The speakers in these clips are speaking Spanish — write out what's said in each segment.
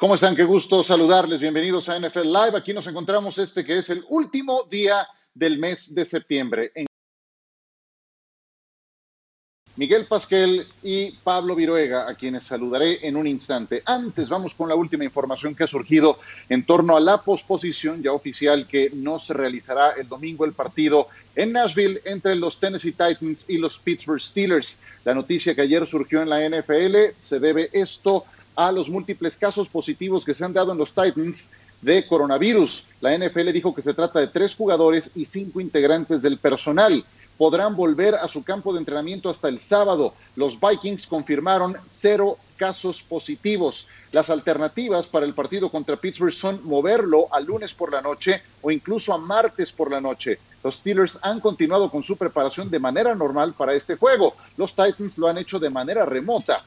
¿Cómo están? Qué gusto saludarles. Bienvenidos a NFL Live. Aquí nos encontramos este que es el último día del mes de septiembre. Miguel Pasquel y Pablo Viruega, a quienes saludaré en un instante. Antes, vamos con la última información que ha surgido en torno a la posposición ya oficial que no se realizará el domingo el partido en Nashville entre los Tennessee Titans y los Pittsburgh Steelers. La noticia que ayer surgió en la NFL se debe esto a los múltiples casos positivos que se han dado en los Titans de coronavirus. La NFL dijo que se trata de tres jugadores y cinco integrantes del personal. Podrán volver a su campo de entrenamiento hasta el sábado. Los Vikings confirmaron cero casos positivos. Las alternativas para el partido contra Pittsburgh son moverlo a lunes por la noche o incluso a martes por la noche. Los Steelers han continuado con su preparación de manera normal para este juego. Los Titans lo han hecho de manera remota.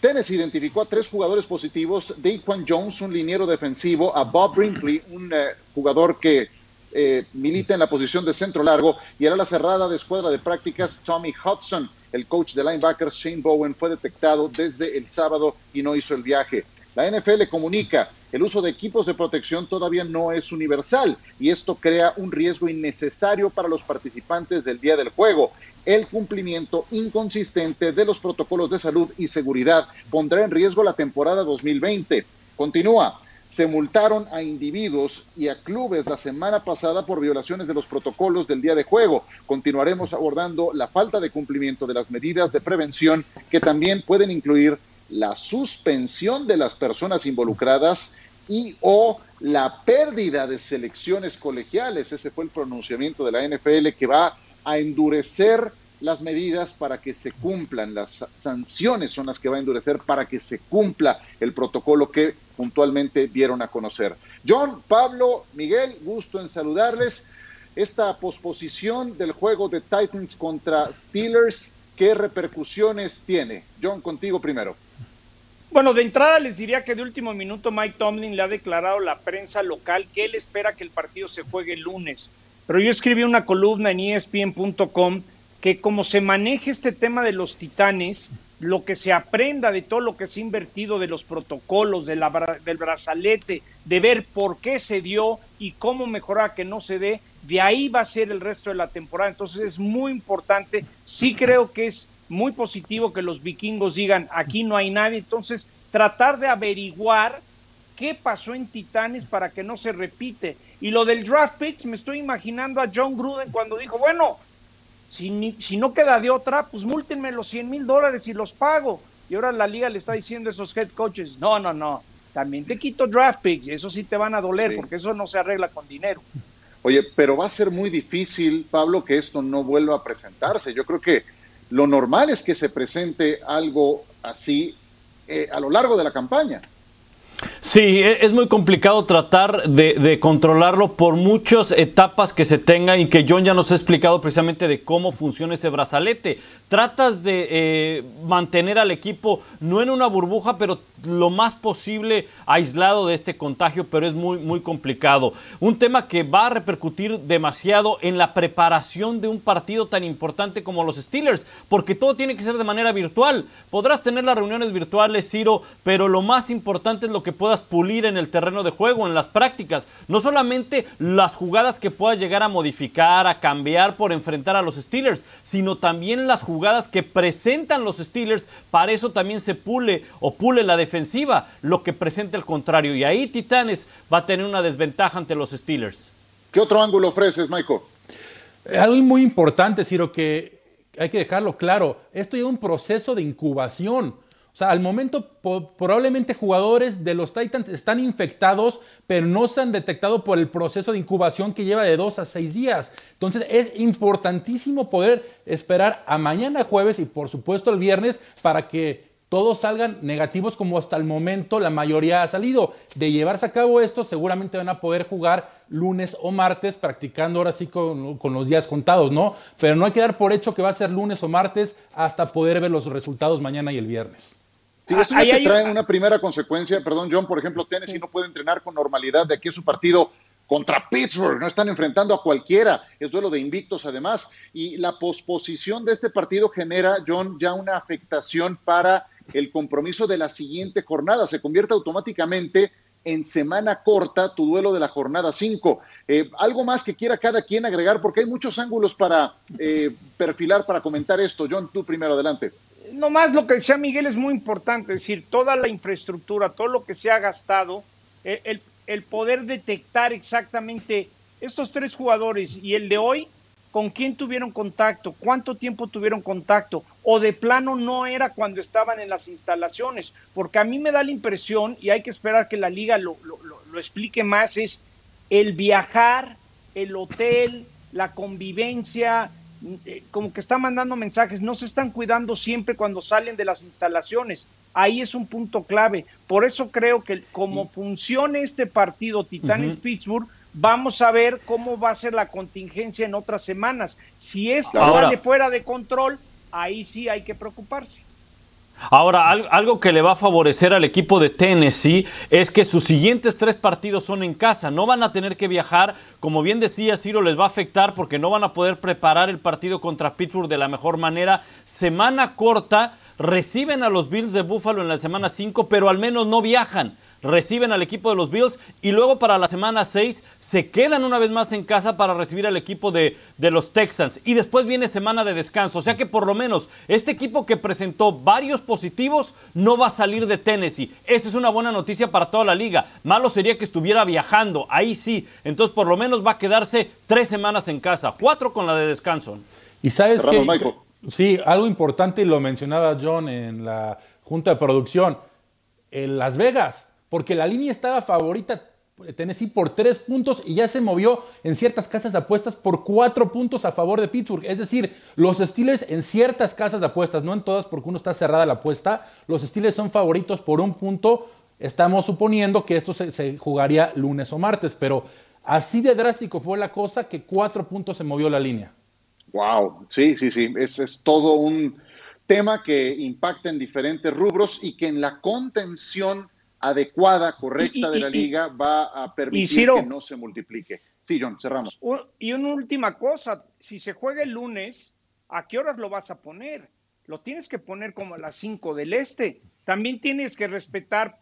Tennessee identificó a tres jugadores positivos, Daquan Jones, un liniero defensivo, a Bob Brinkley, un eh, jugador que eh, milita en la posición de centro largo, y era la cerrada de escuadra de prácticas Tommy Hudson. El coach de linebackers Shane Bowen fue detectado desde el sábado y no hizo el viaje. La NFL comunica, el uso de equipos de protección todavía no es universal y esto crea un riesgo innecesario para los participantes del día del juego el cumplimiento inconsistente de los protocolos de salud y seguridad pondrá en riesgo la temporada 2020. Continúa. Se multaron a individuos y a clubes la semana pasada por violaciones de los protocolos del día de juego. Continuaremos abordando la falta de cumplimiento de las medidas de prevención que también pueden incluir la suspensión de las personas involucradas y o la pérdida de selecciones colegiales. Ese fue el pronunciamiento de la NFL que va a endurecer las medidas para que se cumplan, las sanciones son las que va a endurecer para que se cumpla el protocolo que puntualmente dieron a conocer. John, Pablo, Miguel, gusto en saludarles. Esta posposición del juego de Titans contra Steelers, ¿qué repercusiones tiene? John, contigo primero. Bueno, de entrada les diría que de último minuto Mike Tomlin le ha declarado a la prensa local que él espera que el partido se juegue el lunes. Pero yo escribí una columna en ESPN.com que como se maneja este tema de los titanes, lo que se aprenda de todo lo que se ha invertido de los protocolos, de la, del brazalete, de ver por qué se dio y cómo mejorar que no se dé, de ahí va a ser el resto de la temporada. Entonces es muy importante, sí creo que es muy positivo que los vikingos digan, aquí no hay nadie, entonces tratar de averiguar qué pasó en Titanes para que no se repite. Y lo del draft picks, me estoy imaginando a John Gruden cuando dijo, bueno, si, si no queda de otra, pues múltenme los 100 mil dólares y los pago. Y ahora la liga le está diciendo a esos head coaches, no, no, no, también te quito draft picks, eso sí te van a doler, porque eso no se arregla con dinero. Oye, pero va a ser muy difícil, Pablo, que esto no vuelva a presentarse. Yo creo que lo normal es que se presente algo así eh, a lo largo de la campaña. Sí, e, es muy complicado tratar de, controlarlo por muchas etapas que se tengan y que John ya nos ha explicado precisamente de cómo funciona ese brazalete. Tratas de eh, mantener al equipo no en una burbuja, pero lo más posible aislado de este contagio, pero es muy, muy complicado. Un tema que va a repercutir demasiado en la preparación de un partido tan importante como los Steelers, porque todo tiene que ser de manera virtual. Podrás tener las reuniones virtuales, Ciro, pero lo más importante es lo que puedas pulir en el terreno de juego, en las prácticas. No solamente las jugadas que puedas llegar a modificar, a cambiar por enfrentar a los Steelers, sino también las jugadas que presentan los Steelers. Para eso también se pule o pule la defensiva, lo que presenta el contrario. Y ahí Titanes va a tener una desventaja ante los Steelers. ¿Qué otro ángulo ofreces, Michael? Algo muy importante, Ciro, que hay que dejarlo claro. Esto lleva un proceso de incubación. O sea, al momento probablemente jugadores de los Titans están infectados, pero no se han detectado por el proceso de incubación que lleva de dos a seis días. Entonces es importantísimo poder esperar a mañana jueves y por supuesto el viernes para que todos salgan negativos como hasta el momento la mayoría ha salido. De llevarse a cabo esto, seguramente van a poder jugar lunes o martes, practicando ahora sí con, con, los días contados, ¿no? Pero no hay que dar por hecho que va a ser lunes o martes hasta poder ver los resultados mañana y el viernes. Sí, esto ya te trae una primera consecuencia. Perdón, John, por ejemplo, Tennessee no puede entrenar con normalidad de aquí a su partido contra Pittsburgh. No están enfrentando a cualquiera. Es duelo de invictos, además. Y la posposición de este partido genera, John, ya una afectación para el compromiso de la siguiente jornada. Se convierte automáticamente en semana corta tu duelo de la jornada 5. Eh, algo más que quiera cada quien agregar, porque hay muchos ángulos para eh, perfilar, para comentar esto. John, tú primero, adelante. No más lo que decía Miguel es muy importante, es decir, toda la infraestructura, todo lo que se ha gastado, eh, el, el poder detectar exactamente estos tres jugadores y el de hoy, con quién tuvieron contacto, cuánto tiempo tuvieron contacto, o de plano no era cuando estaban en las instalaciones, porque a mí me da la impresión, y hay que esperar que la liga lo, lo, lo explique más, es el viajar, el hotel, la convivencia, como que están mandando mensajes, no se están cuidando siempre cuando salen de las instalaciones. Ahí es un punto clave. Por eso creo que como funcione este partido Titanes-Pittsburgh, vamos a ver cómo va a ser la contingencia en otras semanas. Si esto Ahora- sale fuera de control, ahí sí hay que preocuparse. Ahora, al- algo que le va a favorecer al equipo de Tennessee es que sus siguientes tres partidos son en casa. No van a tener que viajar. Como bien decía Ciro, les va a afectar porque no van a poder preparar el partido contra Pittsburgh de la mejor manera. Semana corta, reciben a los Bills de Buffalo en la semana 5, pero al menos no viajan. Reciben al equipo de los Bills y luego para la semana 6 se quedan una vez más en casa para recibir al equipo de, de los Texans. Y después viene semana de descanso. O sea que por lo menos este equipo que presentó varios positivos no va a salir de Tennessee. Esa es una buena noticia para toda la liga. Malo sería que estuviera viajando. Ahí sí. Entonces por lo menos va a quedarse tres semanas en casa. Cuatro con la de descanso. Y sabes que sí, algo importante y lo mencionaba John en la junta de producción, en Las Vegas, porque la línea estaba favorita Tennessee por tres puntos y ya se movió en ciertas casas de apuestas por cuatro puntos a favor de Pittsburgh. Es decir, los Steelers en ciertas casas de apuestas, no en todas porque uno está cerrada la apuesta, los Steelers son favoritos por un punto. Estamos suponiendo que esto se, se jugaría lunes o martes, pero así de drástico fue la cosa que cuatro puntos se movió la línea. Wow, sí, sí, sí, es, es todo un tema que impacta en diferentes rubros y que en la contención adecuada, correcta Y- y- de la liga va a permitir Ciro. que no se multiplique. Sí, John, cerramos. Y una última cosa, si se juega el lunes, ¿a qué horas lo vas a poner? Lo tienes que poner como a las 5 del este. También tienes que respetar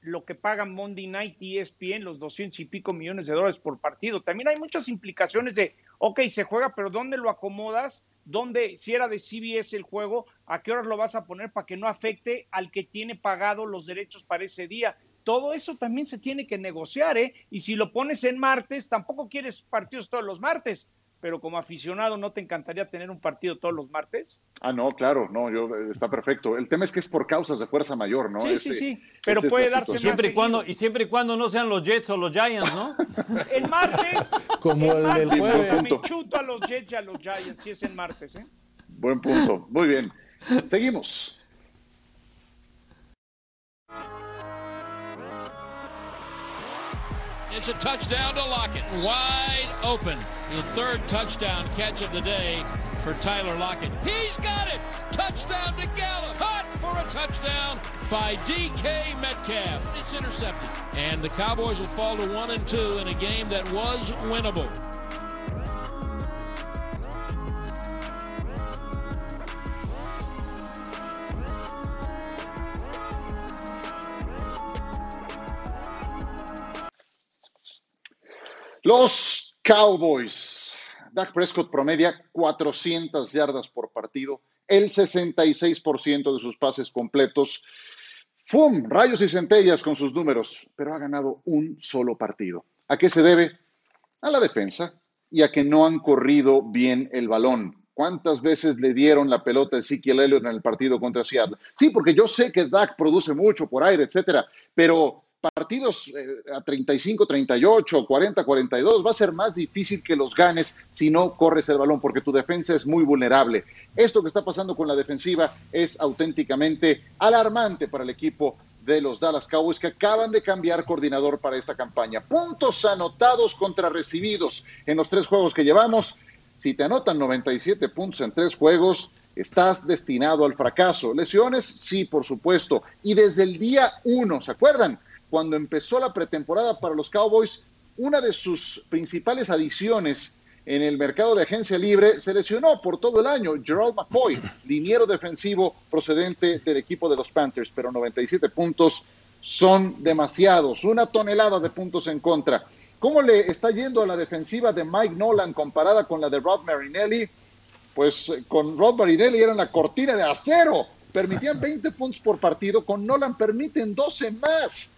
lo que pagan Monday Night y ESPN, los 200 y pico millones de dólares por partido. También hay muchas implicaciones de, ok, se juega, pero ¿dónde lo acomodas? ¿Dónde, si era de CBS el juego, a qué horas lo vas a poner para que no afecte al que tiene pagado los derechos para ese día? Todo eso también se tiene que negociar, ¿eh? Y si lo pones en martes, tampoco quieres partidos todos los martes, pero como aficionado, ¿no te encantaría tener un partido todos los martes? Ah, no, claro, no, yo, eh, está perfecto. El tema es que es por causas de fuerza mayor, ¿no? Sí, sí, Ese- sí, pero puede darse. Siempre y cuando, y siempre y cuando no sean los Jets o los Giants, ¿no? El martes, Como el del martes, jueves. me chuto a los Jets y a los Giants, si es el martes, ¿eh? Buen punto. Muy bien. Seguimos. It's a touchdown to Lockett. Wide open. The third touchdown catch of the day for Tyler Lockett. He's got it. Touchdown to Gallup. For a touchdown by DK Metcalf. It's intercepted. And the Cowboys will fall to one and two in a game that was winnable. Los Cowboys. Dak Prescott promedia 400 yardas por partido, el 66% de sus pases completos. ¡Fum! Rayos y centellas con sus números, pero ha ganado un solo partido. ¿A qué se debe? A la defensa y a que no han corrido bien el balón. ¿Cuántas veces le dieron la pelota a Ezekiel Elliott en el partido contra Seattle? Sí, porque yo sé que Dak produce mucho por aire, etcétera, pero partidos eh, a 35, 38, 40, 42 va a ser más difícil que los ganes si no corres el balón, porque tu defensa es muy vulnerable. Esto que está pasando con la defensiva es auténticamente alarmante para el equipo de los Dallas Cowboys que acaban de cambiar coordinador para esta campaña. Puntos anotados contra recibidos en los tres juegos que llevamos. Si te anotan 97 puntos en tres juegos, estás destinado al fracaso. Lesiones, sí, por supuesto. Y desde el día uno, ¿se acuerdan? Cuando empezó la pretemporada para los Cowboys, una de sus principales adiciones en el mercado de agencia libre se lesionó por todo el año. Gerald McCoy, liniero defensivo procedente del equipo de los Panthers, pero 97 puntos son demasiados, una tonelada de puntos en contra. ¿Cómo le está yendo a la defensiva de Mike Nolan comparada con la de Rod Marinelli? Pues eh, con Rod Marinelli eran la cortina de acero, permitían 20 puntos por partido, con Nolan permiten 12 más.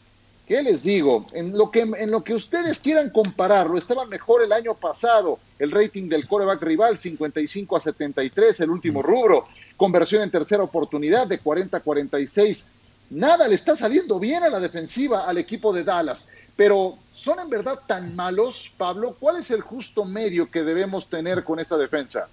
¿Qué les digo? En lo, que, en lo que ustedes quieran compararlo, estaba mejor el año pasado. El rating del coreback rival, 55 a 73, el último rubro. Conversión en tercera oportunidad de 40 a 46. Nada le está saliendo bien a la defensiva al equipo de Dallas. Pero, ¿son en verdad tan malos, Pablo? ¿Cuál es el justo medio que debemos tener con esta defensa?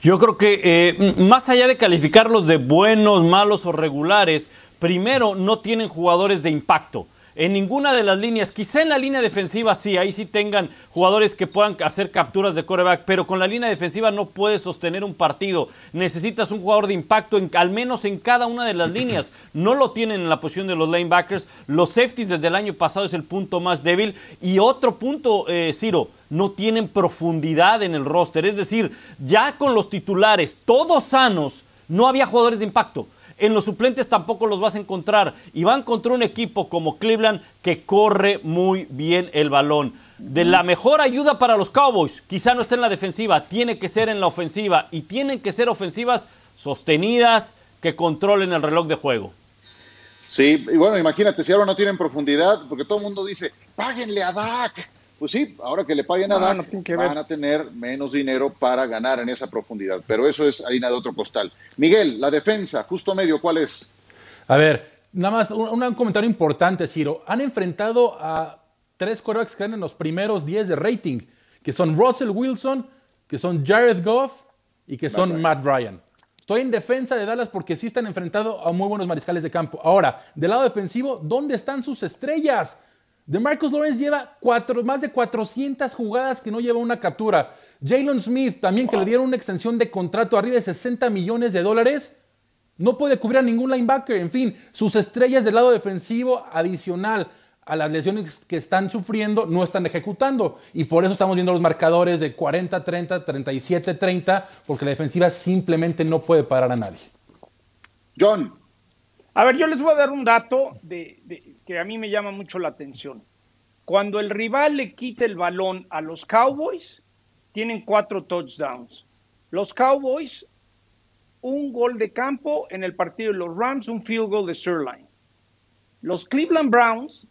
Yo creo que eh, más allá de calificarlos de buenos, malos o regulares, primero no tienen jugadores de impacto. En ninguna de las líneas, quizá en la línea defensiva sí, ahí sí tengan jugadores que puedan hacer capturas de coreback, pero con la línea defensiva no puedes sostener un partido. Necesitas un jugador de impacto en, al menos en cada una de las líneas. No lo tienen en la posición de los linebackers. Los safeties desde el año pasado es el punto más débil. Y otro punto, eh, Ciro, no tienen profundidad en el roster. Es decir, ya con los titulares todos sanos, no había jugadores de impacto. En los suplentes tampoco los vas a encontrar. Y van contra un equipo como Cleveland que corre muy bien el balón. De la mejor ayuda para los Cowboys, quizá no esté en la defensiva, tiene que ser en la ofensiva. Y tienen que ser ofensivas sostenidas que controlen el reloj de juego. Sí, y bueno, imagínate, si ahora no tienen profundidad, porque todo el mundo dice, páguenle a Dak pues sí, ahora que le paguen a Dan, van a tener menos dinero para ganar en esa profundidad. Pero eso es harina de otro costal. Miguel, la defensa, justo medio, ¿cuál es? A ver, nada más un, comentario importante, Ciro. Han enfrentado a tres quarterbacks que están en los primeros 10 de rating, que son Russell Wilson, que son Jared Goff y que son Matt Ryan. Estoy en defensa de Dallas porque sí están enfrentando a muy buenos mariscales de campo. Ahora, del lado defensivo, ¿dónde están sus estrellas? De Marcus Lawrence lleva más de 400 jugadas que no lleva una captura. Jalen Smith también que le dieron una extensión de contrato arriba de 60 millones de dólares. No puede cubrir a ningún linebacker. En fin, sus estrellas del lado defensivo adicional a las lesiones que están sufriendo no están ejecutando. Y por eso estamos viendo los marcadores de 40-30, 37-30, porque la defensiva simplemente no puede parar a nadie. John, a ver, yo les voy a dar un dato de, que a mí me llama mucho la atención. Cuando el rival le quita el balón a los Cowboys, tienen cuatro touchdowns. Los Cowboys, un gol de campo en el partido de los Rams, un field goal de Sirline. Los Cleveland Browns,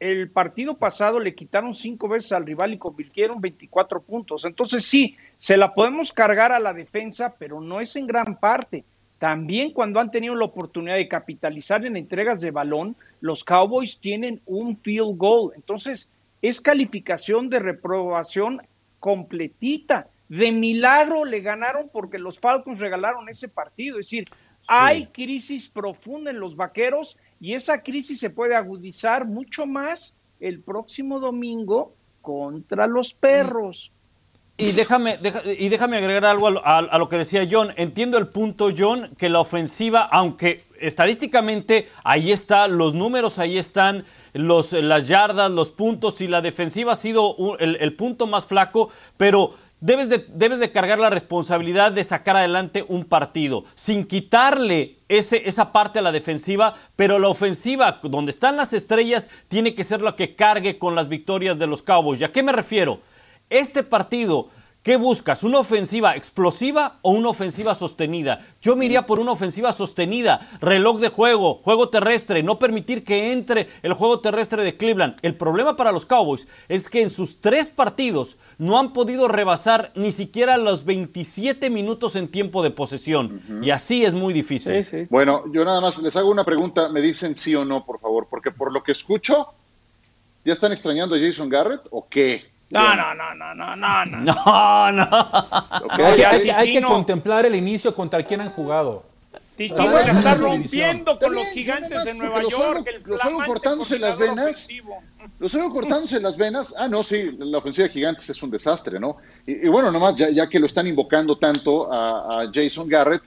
el partido pasado le quitaron cinco veces al rival y convirtieron 24 puntos. Entonces sí, se la podemos cargar a la defensa, pero no es en gran parte. También cuando han tenido la oportunidad de capitalizar en entregas de balón, los Cowboys tienen un field goal. Entonces, es calificación de reprobación completita. De milagro le ganaron porque los Falcons regalaron ese partido. Es decir, hay crisis profunda en los vaqueros y esa crisis se puede agudizar mucho más el próximo domingo contra los perros. Y déjame, y déjame agregar algo a, lo que decía John. Entiendo el punto, John, que la ofensiva, aunque estadísticamente ahí está, los números ahí están, los, las yardas, los puntos, y la defensiva ha sido el, punto más flaco, pero debes de, debes de cargar la responsabilidad de sacar adelante un partido, sin quitarle ese, esa parte a la defensiva, pero la ofensiva, donde están las estrellas, tiene que ser la que cargue con las victorias de los Cowboys. ¿Y a qué me refiero? Este partido, ¿qué buscas? ¿Una ofensiva explosiva o una ofensiva sostenida? Yo me iría por una ofensiva sostenida, reloj de juego, juego terrestre, no permitir que entre el juego terrestre de Cleveland. El problema para los Cowboys es que en sus tres partidos no han podido rebasar ni siquiera los 27 minutos en tiempo de posesión. Y así es muy difícil. Bueno, yo nada más les hago una pregunta, me dicen sí o no, por favor, porque por lo que escucho, ¿ya están extrañando a Jason Garrett o qué? No, no, no, no, no, no, no. No, no. hay, que contemplar el inicio contra quien han jugado. Tito a estar rompiendo con los gigantes de Nueva York. Los oigo cortándose las venas. Los oigo cortándose las venas. Ah, no, sí, la ofensiva de gigantes es un desastre, ¿no? Y, bueno, nomás, ya, ya, que lo están invocando tanto a, a Jason Garrett,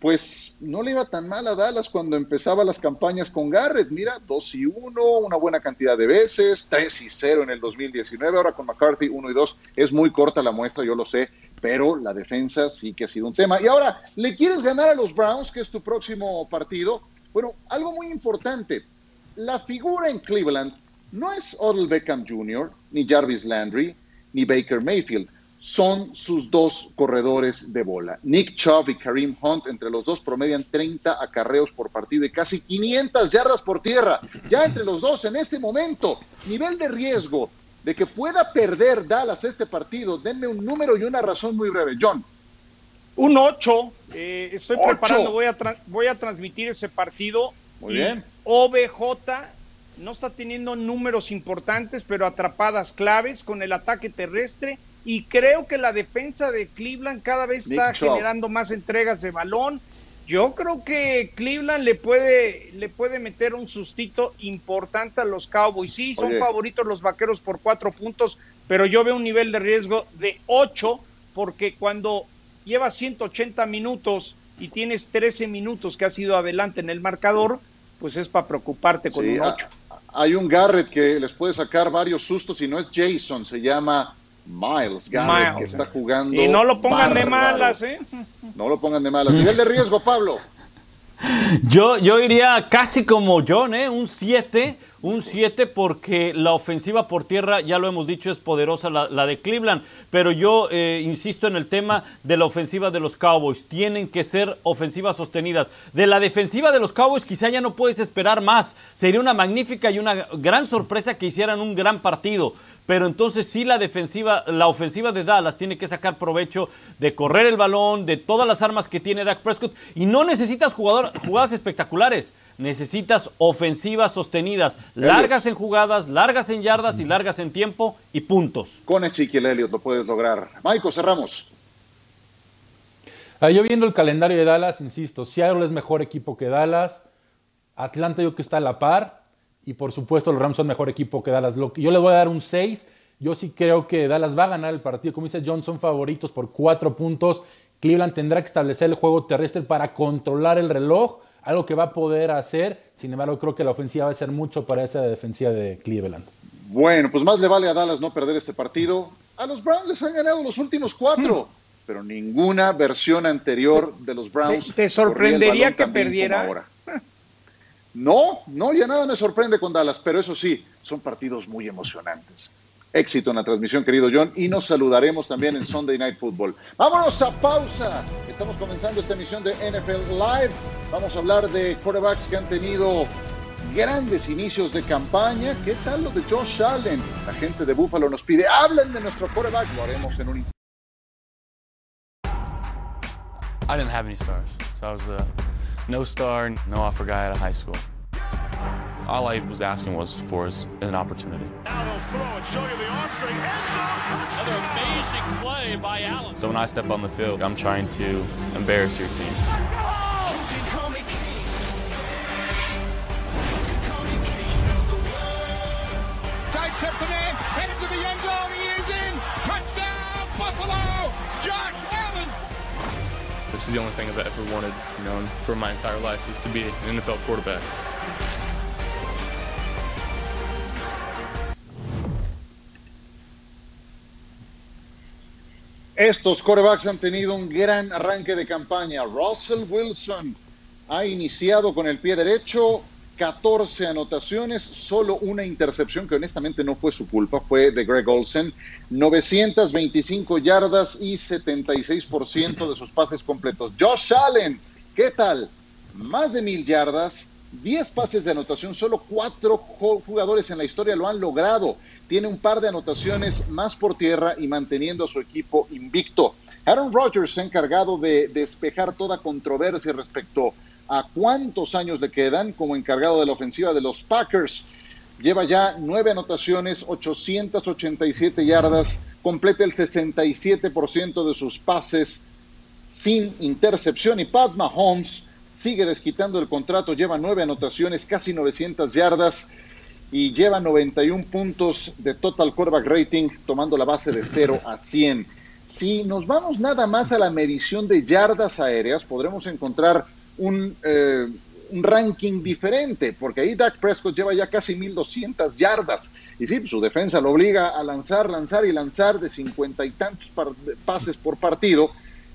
pues no le iba tan mal a Dallas cuando empezaba las campañas con Garrett. Mira, 2 y 1, una buena cantidad de veces, 3 y 0 en el 2019, ahora con McCarthy 1 y 2. Es muy corta la muestra, yo lo sé, pero la defensa sí que ha sido un tema. Y ahora, ¿le quieres ganar a los Browns, que es tu próximo partido? Bueno, algo muy importante, la figura en Cleveland no es Odell Beckham Jr., ni Jarvis Landry, ni Baker Mayfield son sus dos corredores de bola. Nick Chubb y Kareem Hunt, entre los dos, promedian 30 acarreos por partido y casi 500 yardas por tierra. Ya entre los dos, en este momento, nivel de riesgo de que pueda perder Dallas este partido, denme un número y una razón muy breve. John. Un 8. Eh, estoy preparando, voy a, voy a transmitir ese partido. Muy bien. OBJ no está teniendo números importantes, pero atrapadas claves con el ataque terrestre y creo que la defensa de Cleveland cada vez está generando más entregas de balón. Yo creo que Cleveland le puede, le puede meter un sustito importante a los Cowboys. Sí, son favoritos los vaqueros por cuatro puntos, pero yo veo un nivel de riesgo de ocho, porque cuando llevas 180 minutos y tienes 13 minutos que has ido adelante en el marcador, pues es para preocuparte con un ocho. Hay un Garrett que les puede sacar varios sustos y no es Jason, se llama Miles Garrett, que está jugando. Y no lo pongan de malas, ¿eh? No lo pongan de malas. Nivel de riesgo, Pablo. Yo, yo iría casi como John, ¿eh? Un 7. Un 7 porque la ofensiva por tierra, ya lo hemos dicho, es poderosa la, de Cleveland. Pero yo eh, insisto en el tema de la ofensiva de los Cowboys. Tienen que ser ofensivas sostenidas. De la defensiva de los Cowboys quizá ya no puedes esperar más. Sería una magnífica y una gran sorpresa que hicieran un gran partido pero entonces sí la defensiva, la ofensiva de Dallas tiene que sacar provecho de correr el balón, de todas las armas que tiene Dak Prescott. Y no necesitas jugadas espectaculares, necesitas ofensivas sostenidas, largas en jugadas, largas en yardas y largas en tiempo y puntos. Con Ezequiel Elliott lo puedes lograr. Michael, cerramos. Ah, yo viendo el calendario de Dallas, insisto, Seattle es mejor equipo que Dallas, Atlanta yo que está a la par, y por supuesto los Rams son mejor equipo que Dallas. Yo les voy a dar un 6. Yo sí creo que Dallas va a ganar el partido. Como dice John, son favoritos por cuatro puntos. Cleveland tendrá que establecer el juego terrestre para controlar el reloj, algo que va a poder hacer. Sin embargo, creo que la ofensiva va a ser mucho para esa defensiva de Cleveland. Bueno, pues más le vale a Dallas no perder este partido. A los Browns les han ganado los últimos cuatro, hmm. pero ninguna versión anterior de los Browns. ¿Te, sorprendería que perdiera? No, no, ya nada me sorprende con Dallas, pero eso sí, son partidos muy emocionantes. Éxito en la transmisión, querido John, y nos saludaremos también en Sunday Night Football. Vámonos a pausa. Estamos comenzando esta emisión de NFL Live. Vamos a hablar de quarterbacks que han tenido grandes inicios de campaña. ¿Qué tal lo de Josh Allen? La gente de Buffalo nos pide, hablen de nuestro quarterback. Lo haremos en un instante. I didn't have any stars, so I was uh, no star, no offer guy out of high school. All I was asking was for an opportunity. Now they'll throw and show you the arm strength. Another amazing play by Allen. So when I step on the field, I'm trying to embarrass your team. This is the only thing I've ever wanted, you know, for my entire life is to be an NFL quarterback. Estos corebacks han tenido un gran arranque de campaña. Russell Wilson ha iniciado con el pie derecho, 14 anotaciones, solo una intercepción que honestamente no fue su culpa, fue de Greg Olsen, 925 yardas y 76% de sus pases completos. Josh Allen, ¿qué tal? Más de mil yardas, 10 pases de anotación, solo cuatro jugadores en la historia lo han logrado tiene un par de anotaciones más por tierra y manteniendo a su equipo invicto. Aaron Rodgers se ha encargado de despejar toda controversia respecto a cuántos años le quedan como encargado de la ofensiva de los Packers. Lleva ya nueve anotaciones, 887 yardas, completa el 67% de sus pases sin intercepción y Pat Mahomes sigue desquitando el contrato, lleva nueve anotaciones, casi 900 yardas y lleva 91 puntos de total quarterback rating, tomando la base de 0 a 100. Si nos vamos nada más a la medición de yardas aéreas, podremos encontrar un, eh, un ranking diferente, porque ahí Dak Prescott lleva ya casi 1.200 yardas. Y sí, pues, su defensa lo obliga a lanzar, lanzar y lanzar de cincuenta y tantos pases por partido.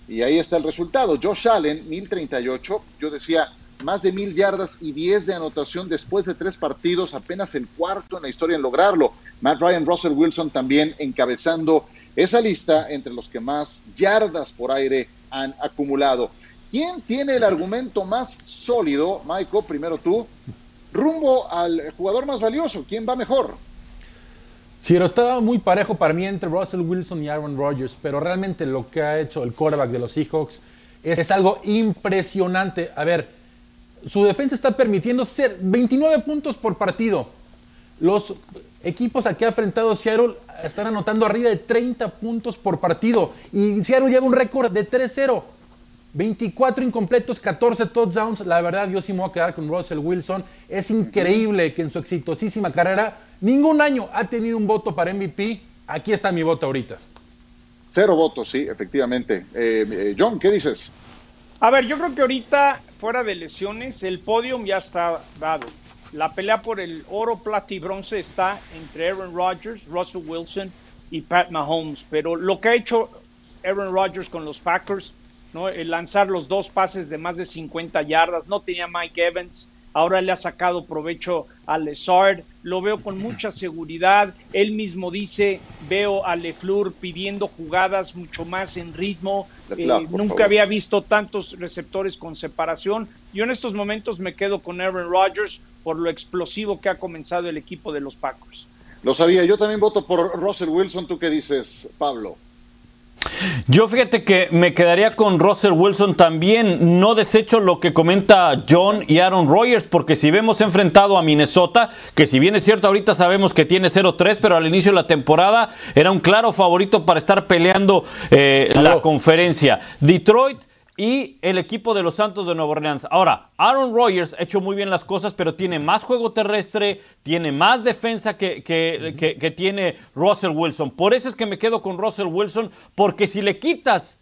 Y ahí está el resultado. Josh Allen, 1.038. Yo decía, más de mil yardas y 10 de anotación después de tres partidos, apenas el cuarto en la historia en lograrlo. Matt Ryan, Russell Wilson también encabezando esa lista entre los que más yardas por aire han acumulado. ¿Quién tiene el argumento más sólido, Michael? Primero tú, rumbo al jugador más valioso. ¿Quién va mejor? Sí, pero estaba muy parejo para mí entre Russell Wilson y Aaron Rodgers, pero realmente lo que ha hecho el quarterback de los Seahawks es, es algo impresionante. A ver, su defensa está permitiendo ser 29 puntos por partido. Los equipos a que ha enfrentado Seattle están anotando arriba de 30 puntos por partido. Y Seattle lleva un récord de 3-0. 24 incompletos, 14 touchdowns. La verdad, yo sí me voy a quedar con Russell Wilson. Es increíble que en su exitosísima carrera ningún año ha tenido un voto para MVP. Aquí está mi voto ahorita. Cero votos, sí, efectivamente. Eh, eh, John, ¿qué dices? A ver, yo creo que ahorita, fuera de lesiones, el podium ya está dado. La pelea por el oro, plata y bronce está entre Aaron Rodgers, Russell Wilson y Pat Mahomes. Pero lo que ha hecho Aaron Rodgers con los Packers, ¿no? El lanzar los dos pases de más de 50 yardas, no tenía Mike Evans, ahora le ha sacado provecho a Lezard, lo veo con mucha seguridad, él mismo dice, veo a LeFleur pidiendo jugadas mucho más en ritmo, eh, nunca había visto tantos receptores con separación, yo en estos momentos me quedo con Aaron Rodgers por lo explosivo que ha comenzado el equipo de los Packers. Lo sabía, yo también voto por Russell Wilson, ¿tú qué dices, Pablo? Yo fíjate que me quedaría con Russell Wilson también. No desecho lo que comenta John y Aaron Rodgers, porque si vemos enfrentado a Minnesota, que si bien es cierto, ahorita sabemos que tiene 0-3, pero al inicio de la temporada era un claro favorito para estar peleando eh, la conferencia. Detroit y el equipo de los Santos de Nueva Orleans. Ahora, Aaron Rodgers ha hecho muy bien las cosas, pero tiene más juego terrestre, tiene más defensa que, que, tiene Russell Wilson. Por eso es que me quedo con Russell Wilson, porque si le quitas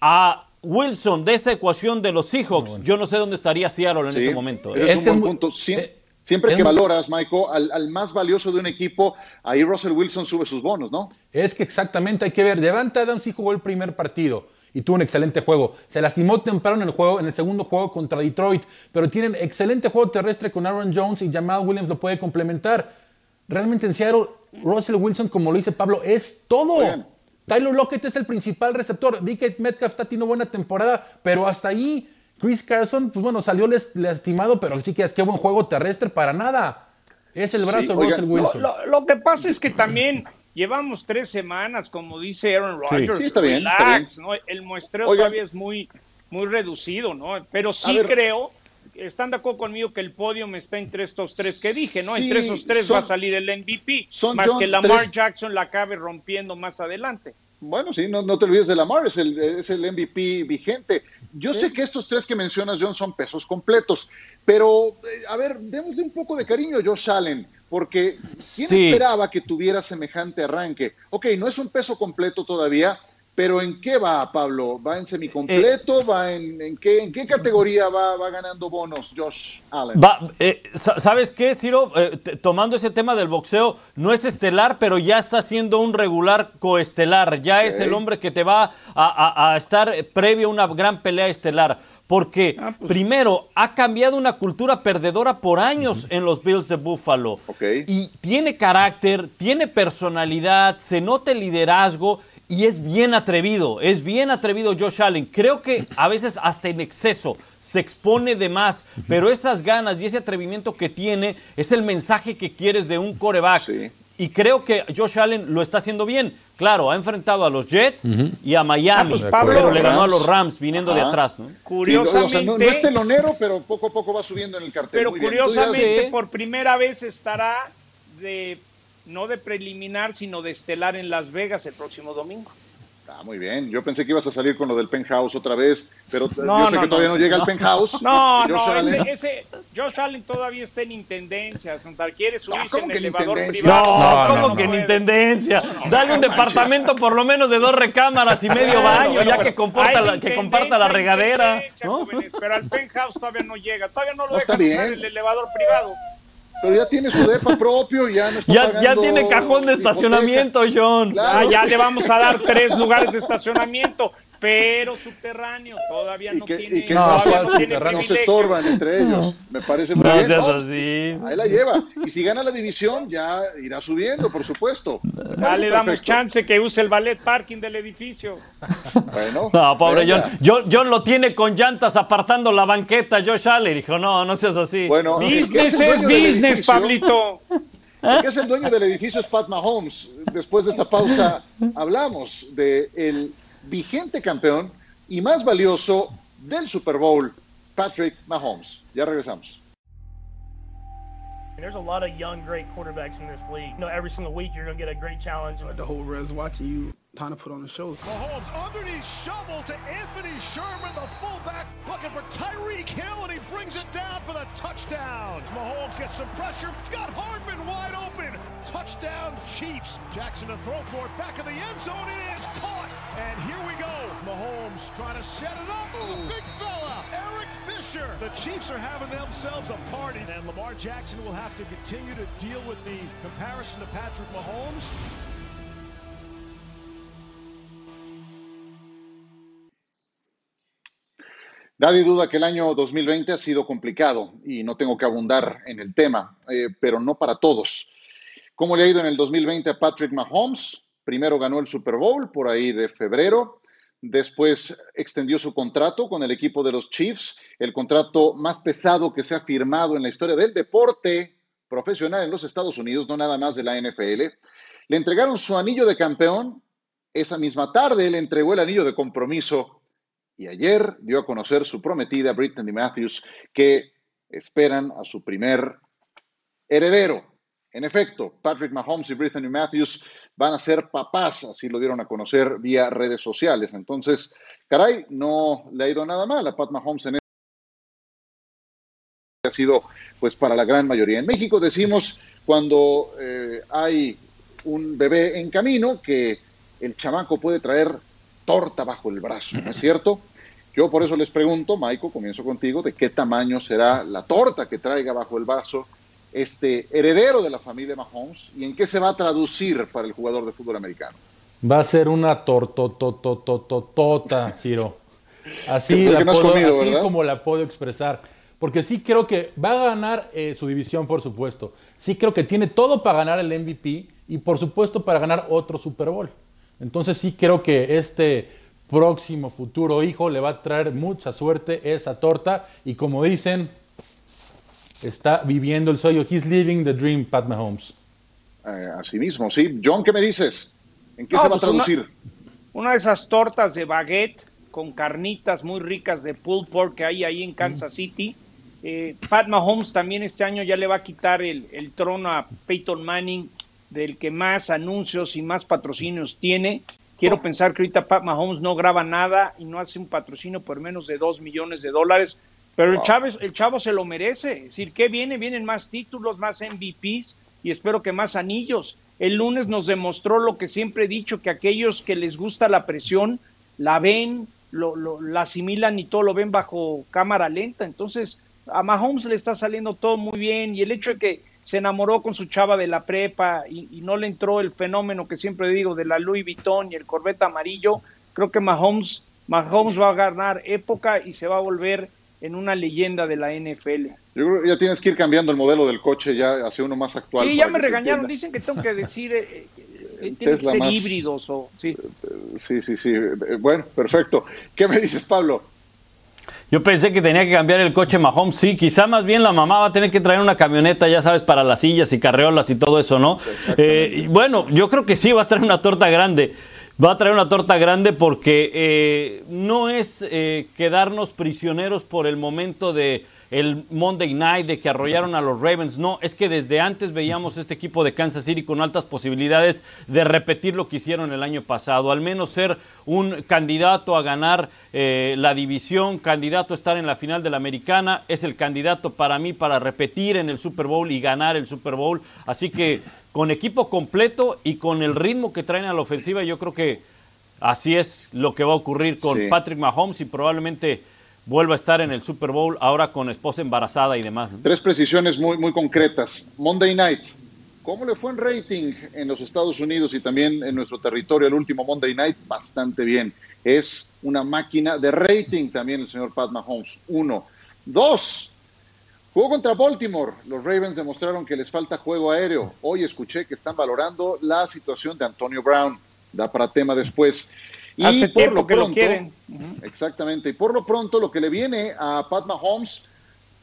a Wilson de esa ecuación de los Seahawks, yo no sé dónde estaría Seattle en este momento. Es, un buen punto. Eh, siempre, que valoras, Michael, al, al, más valioso de un equipo, ahí Russell Wilson sube sus bonos, ¿no? Es que exactamente hay que ver. Devante Adams sí jugó el primer partido y tuvo un excelente juego. Se lastimó temprano en el juego, en el segundo juego contra Detroit, pero tienen excelente juego terrestre con Aaron Jones y Jamal Williams lo puede complementar. Realmente en Seattle, Russell Wilson, como lo dice Pablo, es todo. Tyler Lockett es el principal receptor. DK Metcalf está teniendo buena temporada, pero hasta ahí Chris Carson, pues bueno, salió lastimado, pero chicas, qué buen juego terrestre para nada. Es el brazo de Russell Wilson. lo, que pasa es que también Llevamos tres semanas, como dice Aaron Rodgers. Sí, está bien, ¿no? El muestreo todavía es muy, muy reducido, ¿no? Pero sí creo, están de acuerdo conmigo que el podio me está entre estos tres que dije, ¿no? entre esos tres va a salir el MVP, más que Lamar Jackson la acabe rompiendo más adelante. Bueno, sí, no, no te olvides de Lamar, es el, es el MVP vigente. Yo sé que estos tres que mencionas, John, son pesos completos, pero, eh, a ver, démosle un poco de cariño a Josh Allen porque ¿quién esperaba que tuviera semejante arranque? Ok, no es un peso completo todavía, pero ¿en qué va, Pablo? ¿Va en semicompleto? Eh, ¿Va en, qué, en qué categoría va, va ganando bonos Josh Allen? Eh, ¿Sabes qué, Ciro? Eh, tomando ese tema del boxeo, no es estelar, pero ya está siendo un regular coestelar. Ya es el hombre que te va a, a estar previo a una gran pelea estelar porque ah, pues. primero ha cambiado una cultura perdedora por años en los Bills de Buffalo. Y tiene carácter, tiene personalidad, se nota el liderazgo y es bien atrevido, es bien atrevido Josh Allen. Creo que a veces hasta en exceso se expone de más, pero esas ganas y ese atrevimiento que tiene es el mensaje que quieres de un coreback. Y creo que Josh Allen lo está haciendo bien. Claro, ha enfrentado a los Jets y a Miami, ah, pues pero le ganó a los Rams viniendo de atrás. ¿no? Curiosamente. no, es telonero, pero poco a poco va subiendo en el cartel. Pero curiosamente, por primera vez estará de no de preliminar, sino de estelar en Las Vegas el próximo domingo. Ah, muy bien. Yo pensé que ibas a salir con lo del penthouse otra vez, pero No, yo sé no, que todavía no, no, llega el penthouse. No, Josh no, Allen- ese, ese Josh Allen todavía está en intendencia. Sontar quiere subirse ¿cómo en que el en elevador intendencia? privado. No, no, ¿cómo no, que no ni puede. tendencia? Dale un departamento por lo menos de dos recámaras y medio Bueno, baño, bueno, ya que, comporta la- que comparta la intendencia, regadera. intendencia, ¿no? jóvenes, pero al penthouse todavía no llega. Todavía no lo dejan usar el elevador privado. Pero ya tiene su depa propio, ya no está Ya, ya tiene cajón de hipoteca. estacionamiento, John. Claro. Ah, ya le vamos a dar tres lugares de estacionamiento, pero subterráneo. Todavía Y no que, tiene, y que No, no, todavía ¿cuál no tiene subterráneo? no se estorban entre ellos. Me parece muy No bien. seas ¿no? así. Ahí la lleva. Y si gana la división, ya irá subiendo, por supuesto. Ya le damos perfecto. chance que use el ballet parking del edificio. Bueno, No, pobre. John. John. John lo tiene con llantas apartando la banqueta, Josh Allen. Dijo, no, no seas así. Bueno, el Business el es business, Pablito. El que es el dueño del edificio es Pat Mahomes. Después de esta pausa hablamos del vigente campeón y más valioso del Super Bowl, Patrick Mahomes. Ya regresamos. There's a lot of young, great quarterbacks in this league. You know, every single week you're going to get a great challenge. The whole res watching you kind to put on the show. Mahomes underneath shovel to Anthony Sherman, the fullback, looking for Tyreek Hill, and he brings it down for the touchdown. Mahomes gets some pressure. Got Hardman wide open. Touchdown, Chiefs. Jackson to throw for it. Back in the end zone. It is caught. And here we go. Mahomes trying to set it up. Oh, the big fella, Eric Fisher. The Chiefs are having themselves a party. And Lamar Jackson will have to continue to deal with the comparison to Patrick Mahomes. Nadie duda que el año 2020 ha sido complicado y no tengo que abundar en el tema, eh, pero no para todos. ¿Cómo le ha ido en el 2020 a Patrick Mahomes? Primero ganó el Super Bowl por ahí de febrero, después extendió su contrato con el equipo de los Chiefs, el contrato más pesado que se ha firmado en la historia del deporte profesional en los Estados Unidos, no nada más de la NFL. Le entregaron su anillo de campeón. Esa misma tarde le entregó el anillo de compromiso y ayer dio a conocer su prometida Brittany Matthews que esperan a su primer heredero. En efecto, Patrick Mahomes y Brittany Matthews van a ser papás, así lo dieron a conocer vía redes sociales. Entonces, caray, no le ha ido nada mal a Pat Mahomes en ha sido pues para la gran mayoría. En México decimos cuando eh, hay un bebé en camino que el chamaco puede traer torta bajo el brazo, ¿no es cierto? Yo por eso les pregunto, Maiko, comienzo contigo, de qué tamaño será la torta que traiga bajo el brazo este heredero de la familia Mahomes y en qué se va a traducir para el jugador de fútbol americano. Va a ser una tortotototota, Ciro. Así, la puedo- comido, así como la puedo expresar. Porque sí creo que va a ganar eh, su división, por supuesto. Sí creo que tiene todo para ganar el MVP y, por supuesto, para ganar otro Super Bowl. Entonces sí creo que este próximo futuro hijo le va a traer mucha suerte esa torta. Y como dicen, está viviendo el sueño. He's living the dream, Pat Mahomes. Eh, así mismo, sí. John, ¿qué me dices? ¿En qué No, se va a pues una- traducir? Una de esas tortas de baguette con carnitas muy ricas de pulled pork que hay ahí en Kansas City. Eh, Pat Mahomes también este año ya le va a quitar el, el trono a Peyton Manning, del que más anuncios y más patrocinios tiene. Quiero pensar que ahorita Pat Mahomes no graba nada y no hace un patrocinio por menos de 2 millones de dólares. Pero el, chavo, el chavo se lo merece. Es decir, ¿qué viene? Vienen más títulos, más MVPs y espero que más anillos. El lunes nos demostró lo que siempre he dicho, que aquellos que les gusta la presión, la ven, lo, lo- la asimilan y todo lo ven bajo cámara lenta. Entonces, a Mahomes le está saliendo todo muy bien y el hecho de que se enamoró con su chava de la prepa y, y no le entró el fenómeno que siempre digo de la Louis Vuitton y el Corvette amarillo, creo que Mahomes, Mahomes va a ganar época y se va a volver en una leyenda de la NFL. Yo creo que ya tienes que ir cambiando el modelo del coche ya hacia uno más actual. Sí, ya me regañaron, dicen que tengo que decir, eh, eh, eh, que ser más- híbridos o sí. Sí, sí, sí. Bueno, perfecto. ¿Qué me dices, Pablo? Yo pensé que tenía que cambiar el coche Mahomes, sí, quizá más bien la mamá va a tener que traer una camioneta, ya sabes, para las sillas y carreolas y todo eso, ¿no? Eh, bueno, yo creo que sí va a traer una torta grande. Va a traer una torta grande porque eh, no es eh, quedarnos prisioneros por el momento de el Monday Night, de que arrollaron a los Ravens. No, es que desde antes veíamos este equipo de Kansas City con altas posibilidades de repetir lo que hicieron el año pasado, al menos ser un candidato a ganar eh, la división, candidato a estar en la final de la americana, es el candidato para mí para repetir en el Super Bowl y ganar el Super Bowl. Así que con equipo completo y con el ritmo que traen a la ofensiva, yo creo que así es lo que va a ocurrir con Patrick Mahomes y probablemente vuelva a estar en el Super Bowl ahora con esposa embarazada y demás. Tres precisiones muy, muy concretas. Monday Night, ¿cómo le fue en rating en los Estados Unidos y también en nuestro territorio el último Monday Night? Bastante bien. Es una máquina de rating también el señor Pat Mahomes. Uno. Dos, Jugó contra Baltimore. Los Ravens demostraron que les falta juego aéreo. Hoy escuché que están valorando la situación de Antonio Brown. Da para tema después. Y por lo pronto, quieren. exactamente. Y por lo pronto, lo que le viene a Pat Mahomes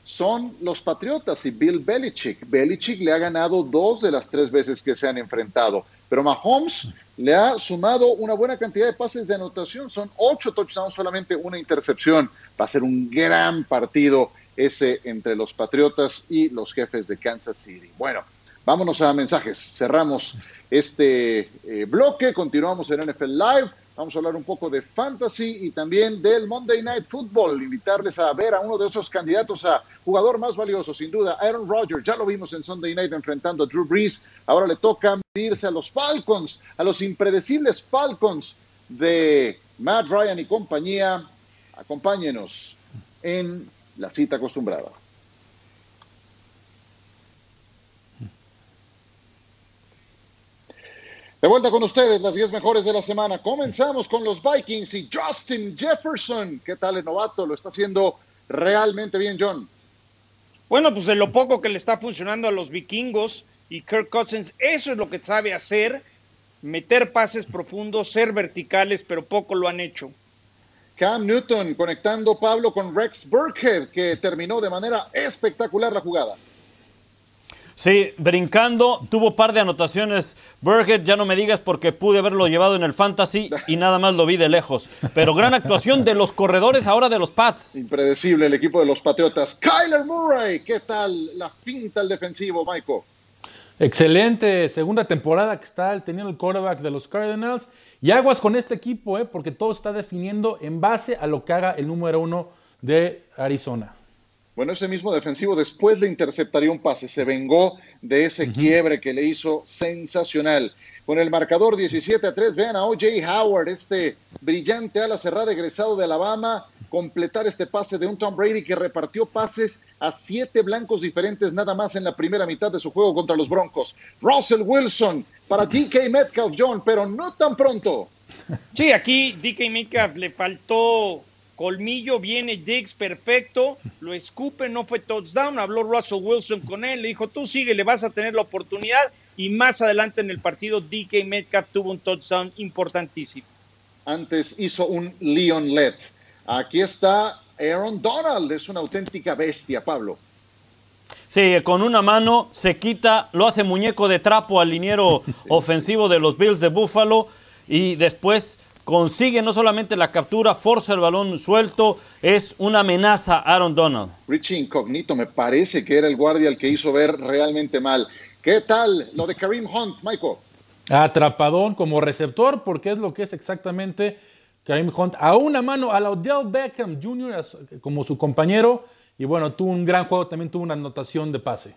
son los Patriotas y Bill Belichick. Belichick le ha ganado dos de las tres veces que se han enfrentado. Pero Mahomes le ha sumado una buena cantidad de pases de anotación. Son ocho touchdowns, solamente una intercepción. Va a ser un gran partido ese entre los Patriotas y los jefes de Kansas City. Bueno, vámonos a mensajes. Cerramos este eh, bloque, continuamos en NFL Live. Vamos a hablar un poco de fantasy y también del Monday Night Football. Invitarles a ver a uno de esos candidatos a jugador más valioso, sin duda, Aaron Rodgers. Ya lo vimos en Sunday Night enfrentando a Drew Brees. Ahora le toca medirse a los Falcons, a los impredecibles Falcons de Matt Ryan y compañía. Acompáñenos en la cita acostumbrada. De vuelta con ustedes, las 10 mejores de la semana. Comenzamos con los Vikings y Justin Jefferson. ¿Qué tal el novato? Lo está haciendo realmente bien, John. Bueno, pues de lo poco que le está funcionando a los vikingos y Kirk Cousins, eso es lo que sabe hacer, meter pases profundos, ser verticales, pero poco lo han hecho. Cam Newton conectando Pablo con Rex Burkhead, que terminó de manera espectacular la jugada. Sí, brincando, tuvo par de anotaciones. Burkhead, ya no me digas porque pude haberlo llevado en el fantasy y nada más lo vi de lejos. Pero gran actuación de los corredores ahora de los Pats. Impredecible el equipo de los Patriotas. Kyler Murray, ¿qué tal la pinta el defensivo, Michael? Excelente segunda temporada que está teniendo el quarterback de los Cardinals. Y aguas con este equipo, ¿eh? porque todo está definiendo en base a lo que haga el número uno de Arizona. Bueno, ese mismo defensivo después le interceptaría un pase, se vengó de ese quiebre que le hizo sensacional. Con el marcador 17 a 3, vean a OJ Howard, este brillante ala cerrada egresado de Alabama, completar este pase de un Tom Brady que repartió pases a siete blancos diferentes nada más en la primera mitad de su juego contra los Broncos. Russell Wilson para DK Metcalf, John, pero no tan pronto. Sí, aquí DK Metcalf le faltó colmillo, viene Diggs perfecto, lo escupe, no fue touchdown, habló Russell Wilson con él, le dijo, tú sigue, le vas a tener la oportunidad y más adelante en el partido DK Metcalf tuvo un touchdown importantísimo. Antes hizo un Leon Led. Aquí está Aaron Donald, es una auténtica bestia, Pablo. Sí, con una mano se quita, lo hace muñeco de trapo al liniero ofensivo de los Bills de Buffalo y después consigue no solamente la captura, forza el balón suelto, es una amenaza a Aaron Donald. Richie Incognito me parece que era el guardia el que hizo ver realmente mal. ¿Qué tal lo de Kareem Hunt, Michael? Atrapadón como receptor, porque es lo que es exactamente Kareem Hunt. A una mano a la Odell Beckham Jr. como su compañero. Y bueno, tuvo un gran juego, también tuvo una anotación de pase.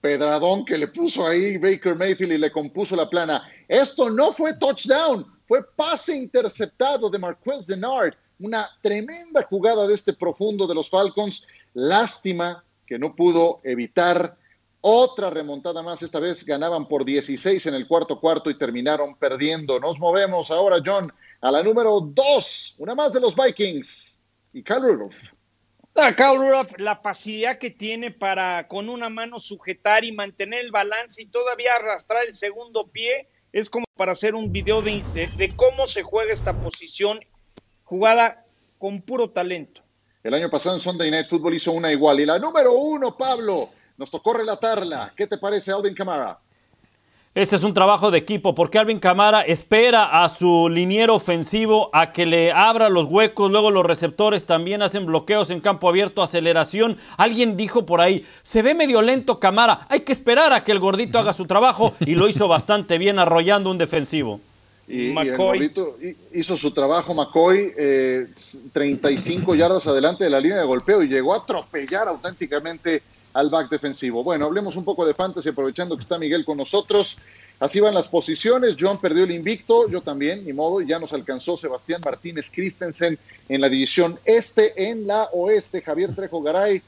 Pedradón que le puso ahí Baker Mayfield y le compuso la plana. Esto no fue touchdown, fue pase interceptado de Marquez Denard. Una tremenda jugada de este profundo de los Falcons. Lástima que no pudo evitar otra remontada más. Esta vez ganaban por 16 en el cuarto cuarto y terminaron perdiendo. Nos movemos ahora, John, a la número 2. Una más de los Vikings. Y Kyle Rudolph. A Kyle Rudolph, la facilidad que tiene para con una mano sujetar y mantener el balance y todavía arrastrar el segundo pie es como para hacer un video de, cómo se juega esta posición jugada con puro talento. El año pasado en Sunday Night Football hizo una igual. Y la número uno, Pablo, nos tocó relatarla. ¿Qué te parece, Alvin Kamara? Este es un trabajo de equipo porque Alvin Camara espera a su liniero ofensivo a que le abra los huecos, luego los receptores también hacen bloqueos en campo abierto, aceleración. Alguien dijo por ahí, se ve medio lento Camara, hay que esperar a que el gordito haga su trabajo y lo hizo bastante bien arrollando un defensivo. Y, y el gordito hizo su trabajo McCoy, eh, 35 yardas adelante de la línea de golpeo y llegó a atropellar auténticamente al back defensivo. Bueno, hablemos un poco de fantasy aprovechando que está Miguel con nosotros. Así van las posiciones. John perdió el invicto, yo también, ni modo. Ya nos alcanzó Sebastián Martínez Christensen en la división este, en la oeste. Javier Trejo Garay,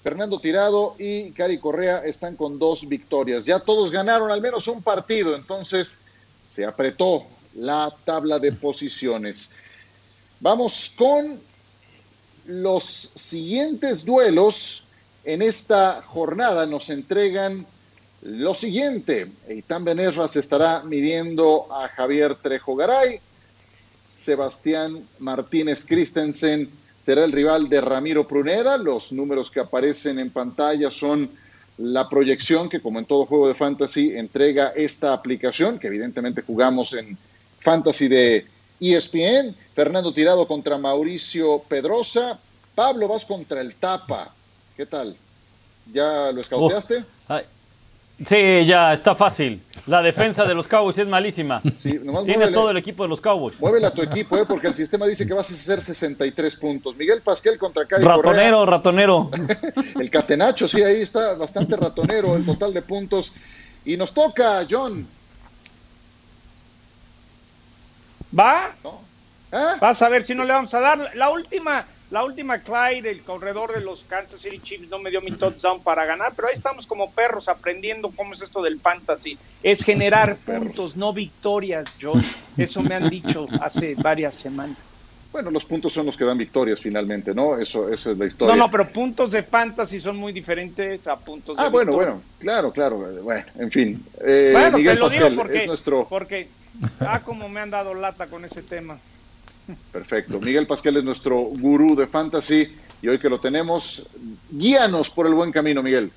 Fernando Tirado y Cari Correa están con dos victorias. Ya todos ganaron al menos un partido, entonces se apretó la tabla de posiciones. Vamos con los siguientes duelos en esta jornada nos entregan lo siguiente. Eitan Benesra se estará midiendo a Javier Trejo Garay. Sebastián Martínez Christensen será el rival de Ramiro Pruneda. Los números que aparecen en pantalla son la proyección que, como en todo juego de fantasy, entrega esta aplicación, que evidentemente jugamos en fantasy de ESPN. Fernando Tirado contra Mauricio Pedrosa. Pablo vas contra el Tapa. ¿Qué tal? ¿Ya lo escauteaste? sí, ya, está fácil. La defensa de los Cowboys es malísima. Tiene todo el equipo de los Cowboys. Muévele a tu equipo, ¿eh? porque el sistema dice que vas a hacer 63 puntos. Miguel Pasquel contra Cari Ratonero, Correa. ratonero. el catenacho, sí, ahí está bastante ratonero el total de puntos. Y nos toca, John. ¿Va? ¿Eh? Vas a ver si no le vamos a dar la última la última Clyde, el corredor de los Kansas City Chiefs, no me dio mi touchdown para ganar, pero ahí estamos como perros aprendiendo cómo es esto del fantasy. Es generar puntos, no victorias, John. Eso me han dicho hace varias semanas. Bueno, los puntos son los que dan victorias finalmente, ¿no? Eso, eso es la historia. No, no, pero puntos de fantasy son muy diferentes a puntos de Ah, bueno, victoria. bueno, claro, claro. Bueno, en fin. Eh, Bueno, Miguel te lo digo porque, es nuestro... porque, ah, como me han dado lata con ese tema. Perfecto. Miguel Pasquel es nuestro gurú de fantasy y hoy que lo tenemos, guíanos por el buen camino, Miguel.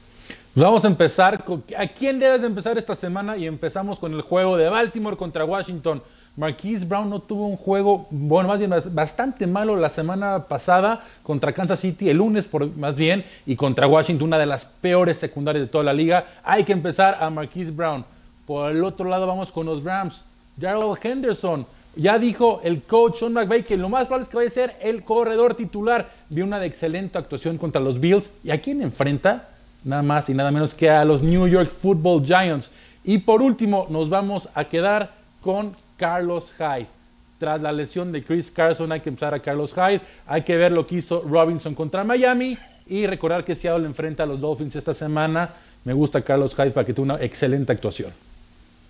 Pues vamos a empezar. Con, ¿A quién debes de empezar esta semana? Y empezamos con el juego de Baltimore contra Washington. Marquise Brown no tuvo un juego, bueno, más bien bastante malo la semana pasada contra Kansas City, el lunes por, más bien, y contra Washington, una de las peores secundarias de toda la liga. Hay que empezar a Marquise Brown. Por el otro lado vamos con los Rams. Darrell Henderson. Ya dijo el coach Sean McVay que lo más probable es que vaya a ser el corredor titular. Vio una de excelente actuación contra los Bills. ¿Y a quién enfrenta? Nada más y nada menos que a los New York Football Giants. Y por último, nos vamos a quedar con Carlos Hyde. Tras la lesión de Chris Carson, hay que empezar a Carlos Hyde. Hay que ver lo que hizo Robinson contra Miami. Y recordar que Seattle enfrenta a los Dolphins esta semana. Me gusta Carlos Hyde para que tenga una excelente actuación.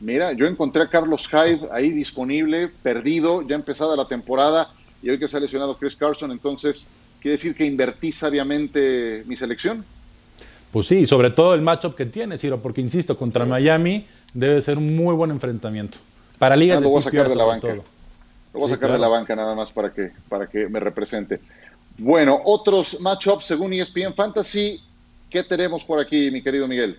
Mira, yo encontré a Carlos Hyde ahí disponible, perdido, ya empezada la temporada, y hoy que se ha lesionado Chris Carson, entonces, ¿quiere decir que invertí sabiamente mi selección? Pues sí, sobre todo el matchup que tiene, Ciro, porque insisto, contra Miami debe ser un muy buen enfrentamiento. Para ligas Ah, de lo voy a sacar de la banca. todo. Lo voy a Sí, sacar de la banca nada más para que, para que me represente. Bueno, otros matchups según ESPN Fantasy. ¿Qué tenemos por aquí, mi querido Miguel?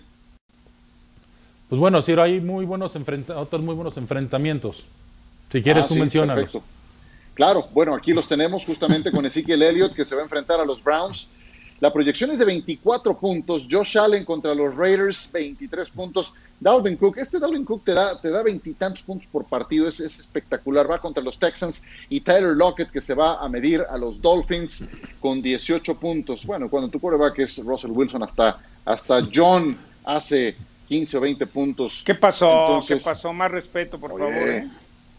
Pues bueno, Ciro, hay muy buenos otros muy buenos enfrentamientos. Si quieres, Ah, tú sí, perfecto. Claro, bueno, aquí los tenemos justamente con Ezekiel Elliott que se va a enfrentar a los Browns. La proyección es de 24 puntos. Josh Allen contra los Raiders, 23 puntos. Dalvin Cook, este Dalvin Cook te da, te da veintitantos puntos por partido, es, es espectacular. Va contra los Texans y Tyler Lockett que se va a medir a los Dolphins con 18 puntos. Bueno, cuando tu quarterback es Russell Wilson, hasta, hasta John hace 15 o 20 puntos. ¿Qué pasó? Entonces- ¿Qué pasó? Más respeto, por Oye, favor. ¿eh?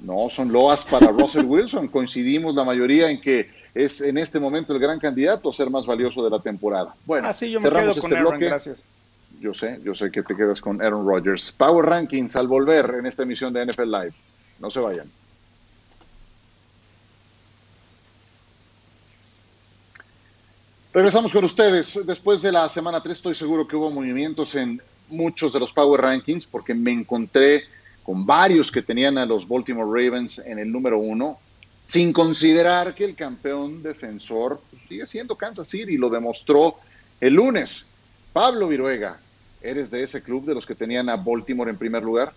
No, son loas para Russell Wilson. Coincidimos la mayoría en que es en este momento el gran candidato a ser más valioso de la temporada. Bueno, Ah, sí, yo me cerramos quedo con este Aaron, bloque. gracias. Yo sé, yo sé que te quedas con Aaron Rodgers. Power Rankings al volver en esta emisión de NFL Live. No se vayan. Regresamos con ustedes. Después de la semana 3 estoy seguro que hubo movimientos en muchos de los Power Rankings porque me encontré con varios que tenían a los Baltimore Ravens en el número uno, sin considerar que el campeón defensor sigue siendo Kansas City lo demostró el lunes. Pablo Viruega, ¿eres de ese club de los que tenían a Baltimore en primer lugar?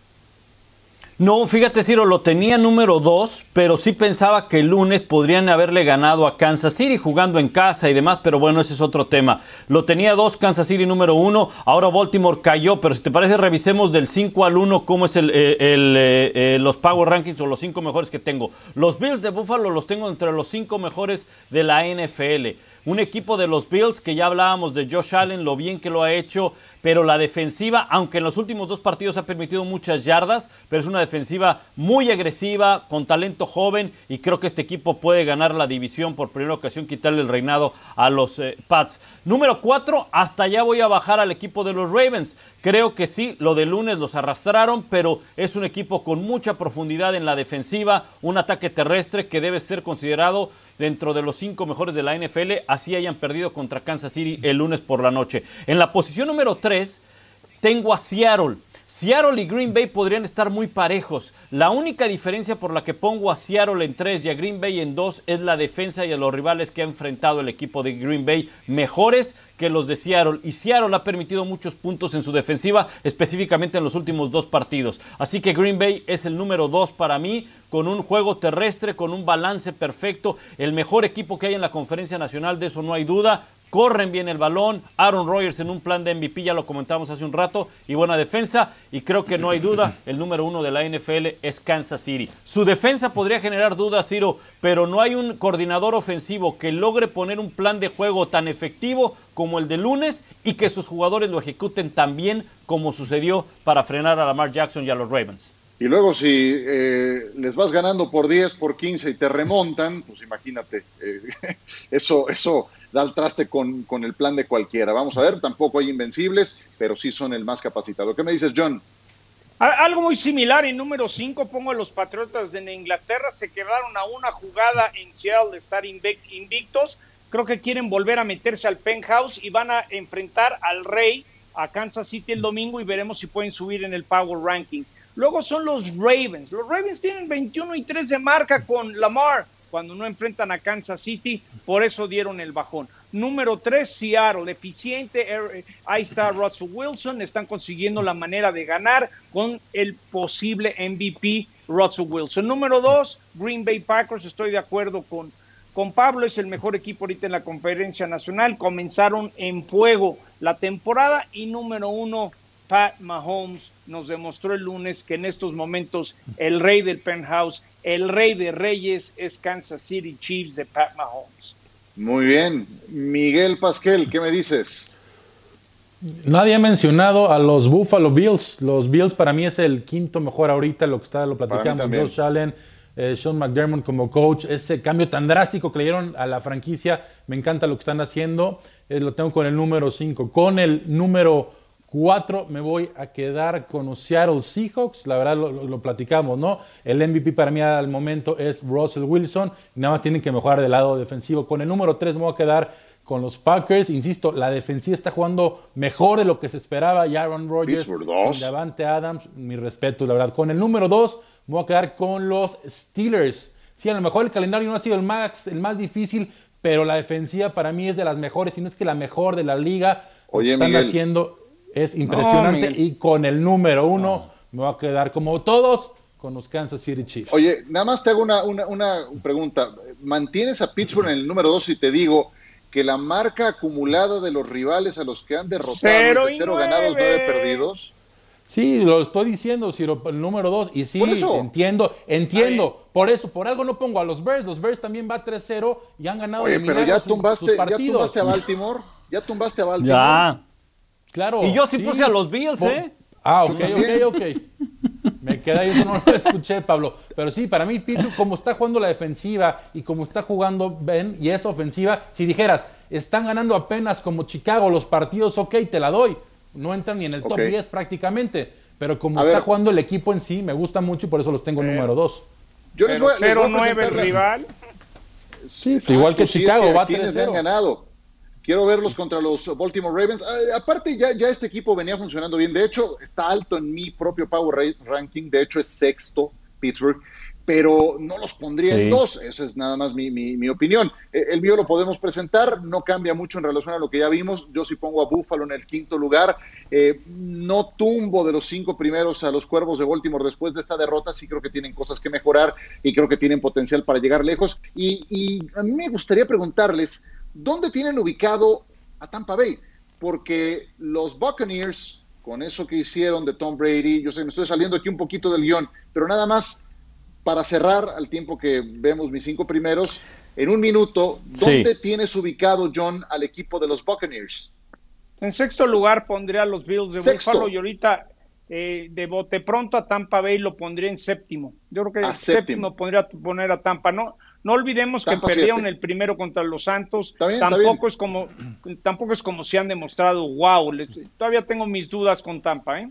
No, fíjate, Ciro, lo tenía número dos, pero sí pensaba que el lunes podrían haberle ganado a Kansas City jugando en casa y demás, pero bueno, ese es otro tema. Lo tenía dos, Kansas City número uno, ahora Baltimore cayó, pero si te parece, revisemos del 5 al 1 cómo es el, eh, eh, eh, los Power Rankings o los cinco mejores que tengo. Los Bills de Buffalo los tengo entre los cinco mejores de la NFL. Un equipo de los Bills que ya hablábamos de Josh Allen, lo bien que lo ha hecho, pero la defensiva, aunque en los últimos dos partidos ha permitido muchas yardas, pero es una defensiva muy agresiva, con talento joven, y creo que este equipo puede ganar la división por primera ocasión, quitarle el reinado a los eh, Pats. Número cuatro, hasta allá voy a bajar al equipo de los Ravens. Creo que sí, lo de lunes los arrastraron, pero es un equipo con mucha profundidad en la defensiva, un ataque terrestre que debe ser considerado dentro de los cinco mejores de la NFL, así hayan perdido contra Kansas City el lunes por la noche. En la posición número 3 tengo a Seattle. Seattle y Green Bay podrían estar muy parejos. La única diferencia por la que pongo a Seattle en 3 y a Green Bay en 2 es la defensa y a los rivales que ha enfrentado el equipo de Green Bay mejores que los de Seattle. Y Seattle ha permitido muchos puntos en su defensiva, específicamente en los últimos dos partidos. Así que Green Bay es el número 2 para mí, con un juego terrestre, con un balance perfecto, el mejor equipo que hay en la conferencia nacional, de eso no hay duda corren bien el balón, Aaron Rodgers en un plan de MVP, ya lo comentamos hace un rato, y buena defensa, y creo que no hay duda, el número uno de la NFL es Kansas City. Su defensa podría generar dudas, Ciro, pero no hay un coordinador ofensivo que logre poner un plan de juego tan efectivo como el de lunes y que sus jugadores lo ejecuten tan bien como sucedió para frenar a Lamar Jackson y a los Ravens. Y luego si eh, les vas ganando por 10, por 15 y te remontan, pues imagínate, eh, eso, eso da el traste con, con, el plan de cualquiera. Vamos a ver, tampoco hay invencibles, pero sí son el más capacitado. ¿Qué me dices, John? Algo muy similar, en número 5 pongo a los Patriotas de Inglaterra, se quedaron a una jugada en Seattle de estar invictos, creo que quieren volver a meterse al penthouse y van a enfrentar al Rey a Kansas City el domingo y veremos si pueden subir en el Power Ranking. Luego son los Ravens. Los Ravens tienen 21 y 3 de marca con Lamar cuando no enfrentan a Kansas City, por eso dieron el bajón. Número 3, Seattle, eficiente, er, ahí está Russell Wilson, están consiguiendo la manera de ganar con el posible MVP Russell Wilson. Número 2, Green Bay Packers, estoy de acuerdo con, con Pablo, es el mejor equipo ahorita en la conferencia nacional, comenzaron en fuego la temporada y número 1, Pat Mahomes nos demostró el lunes que en estos momentos el rey del penthouse, el rey de reyes es Kansas City Chiefs de Pat Mahomes. Muy bien. Miguel Pasquel, ¿qué me dices? Nadie ha mencionado a los Buffalo Bills. Los Bills para mí es el quinto mejor ahorita, lo que está, lo platicamos. Josh Allen, eh, Sean McDermott como coach, ese cambio tan drástico que le dieron a la franquicia, me encanta lo que están haciendo. Eh, lo tengo con el número 5. Con el número Cuatro, me voy a quedar con los Seattle Seahawks. La verdad lo, platicamos, ¿no? El MVP para mí al momento es Russell Wilson. Nada más tienen que mejorar del lado defensivo. Con el número tres me voy a quedar con los Packers. Insisto, la defensiva está jugando mejor de lo que se esperaba. Y Aaron Rodgers, Davante Adams, mi respeto, la verdad. Con el número dos me voy a quedar con los Steelers. Sí, a lo mejor el calendario no ha sido el más, el más difícil, pero la defensiva para mí es de las mejores, si no es que la mejor de la liga. Oye, están Miguel. haciendo es impresionante y con el número uno me va a quedar como todos con los Kansas City Chiefs. Oye, nada más te hago una, una, una pregunta. ¿Mantienes a Pittsburgh en el número dos y te digo que la marca acumulada de los rivales a los que han derrotado Cero de cero ganados, nueve perdidos? Sí, lo estoy diciendo, Ciro, el número dos. Y sí, entiendo, entiendo. Por eso, por algo no pongo a los Bears. Los Bears también va 3-0 y han ganado Oye, de pero ya tumbaste, sus ya partidos. tumbaste a Baltimore. Ya tumbaste a Baltimore. Ya. Claro. Y yo sí puse a los Bills, Por- ¿eh? Ah, ok, ok, ok. Me queda ahí, eso no lo escuché, Pablo. Pero sí, para mí, Pitu, como está jugando la defensiva y como está jugando Ben y esa ofensiva, si dijeras, están ganando apenas como Chicago los partidos, ok, te la doy. No entran ni en el top Ok. 10 prácticamente. Pero como A está ver. jugando el equipo en sí, me gusta mucho y por eso los tengo número 2. Yo les Pero voy, a- les voy a 0-9 presentar la- rival. Sí, Exacto, igual que sí, Chicago, es que va a quienes le han 3-0. ganado. Quiero verlos contra los Baltimore Ravens. Ah, aparte, ya, ya este equipo venía funcionando bien. De hecho, está alto en mi propio Power Ra- Ranking. De hecho, es sexto Pittsburgh. pero no los pondría Sí. en dos. Esa es nada más mi, mi- mi opinión. Eh, El mío lo podemos presentar, no cambia mucho en relación a lo que ya vimos. Yo sí pongo a Buffalo en el quinto lugar. Eh, no tumbo de los cinco primeros a los Cuervos de Baltimore después de esta derrota. Sí creo que tienen cosas que mejorar y creo que tienen potencial para llegar lejos. Y, y a mí me gustaría preguntarles, ¿dónde tienen ubicado a Tampa Bay? Porque los Buccaneers, con eso que hicieron de Tom Brady, yo sé, me estoy saliendo aquí un poquito del guion, pero nada más para cerrar al tiempo que vemos mis cinco primeros, en un minuto, ¿dónde Sí. tienes ubicado, John, al equipo de los Buccaneers? En sexto lugar pondría a los Bills de Sexto. Buffalo y ahorita eh, de bote pronto a Tampa Bay lo pondría en séptimo. Yo creo que A séptimo, séptimo. pondría poner a Tampa. No, no olvidemos Tampa que perdieron siete. el primero contra los Santos. Bien, tampoco es como tampoco es como si han demostrado wow. les- todavía tengo mis dudas con Tampa, ¿eh?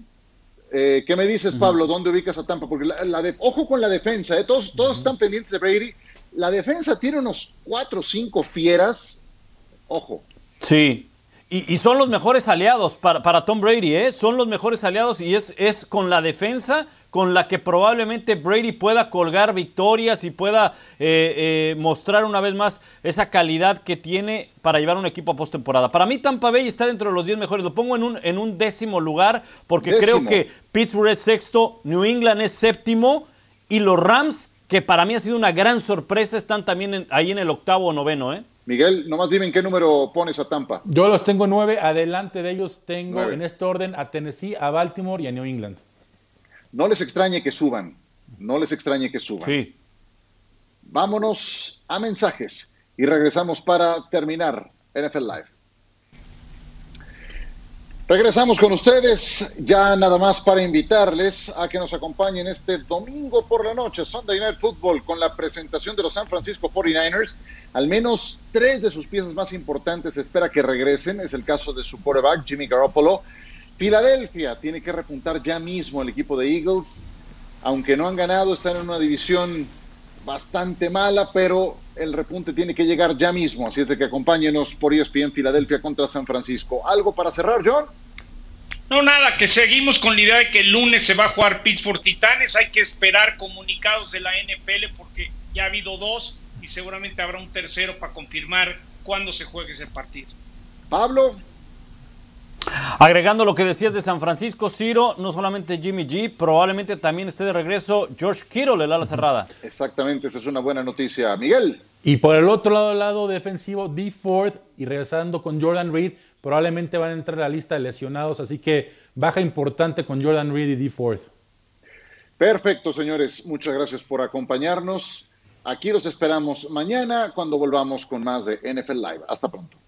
Eh, ¿Qué me dices, Pablo? ¿Dónde ubicas a Tampa? Porque la, la de, ojo con la defensa, ¿eh? todos, todos están pendientes de Brady. La defensa tiene unos cuatro o cinco fieras. Ojo. Sí. Y, y son los mejores aliados para, para Tom Brady, ¿eh? Son los mejores aliados y es, es con la defensa con la que probablemente Brady pueda colgar victorias y pueda eh, eh, mostrar una vez más esa calidad que tiene para llevar un equipo a postemporada. Para mí Tampa Bay está dentro de los 10 mejores. Lo pongo en un, en un décimo lugar porque Décimo. creo que Pittsburgh es sexto, New England es séptimo y los Rams, que para mí ha sido una gran sorpresa, están también en- ahí en el octavo o noveno, ¿eh? Miguel, nomás dime en qué número pones a Tampa. Yo los tengo nueve. Adelante de ellos tengo Nueve. en este orden a Tennessee, a Baltimore y a New England. No les extrañe que suban. No les extrañe que suban. Sí. Vámonos a mensajes y regresamos para terminar NFL Live. Regresamos con ustedes, ya nada más para invitarles a que nos acompañen este domingo por la noche, Sunday Night Football, con la presentación de los San Francisco 49ers. Al menos tres de sus piezas más importantes espera que regresen, es el caso de su quarterback, Jimmy Garoppolo. Filadelfia tiene que repuntar ya mismo el equipo de Eagles, aunque no han ganado, están en una división bastante mala, pero el repunte tiene que llegar ya mismo. Así es de que acompáñenos por ESPN Filadelfia contra San Francisco. ¿Algo para cerrar, John? No, nada, que seguimos con la idea de que el lunes se va a jugar Pittsburgh Titanes. Hay que esperar comunicados de la NFL porque ya ha habido dos y seguramente habrá un tercero para confirmar cuándo se juegue ese partido. Pablo, Agregando lo que decías de San Francisco, Ciro, no solamente Jimmy G, probablemente también esté de regreso George Kittle, el ala cerrada. exactamente, esa es una buena noticia. Miguel, Y por el otro lado, lado defensivo, D. Ford y regresando con Jordan Reed, probablemente van a entrar a la lista de lesionados, así que baja importante con Jordan Reed y D. Ford. perfecto, señores. Muchas gracias por acompañarnos. Aquí los esperamos mañana cuando volvamos con más de NFL Live. Hasta pronto.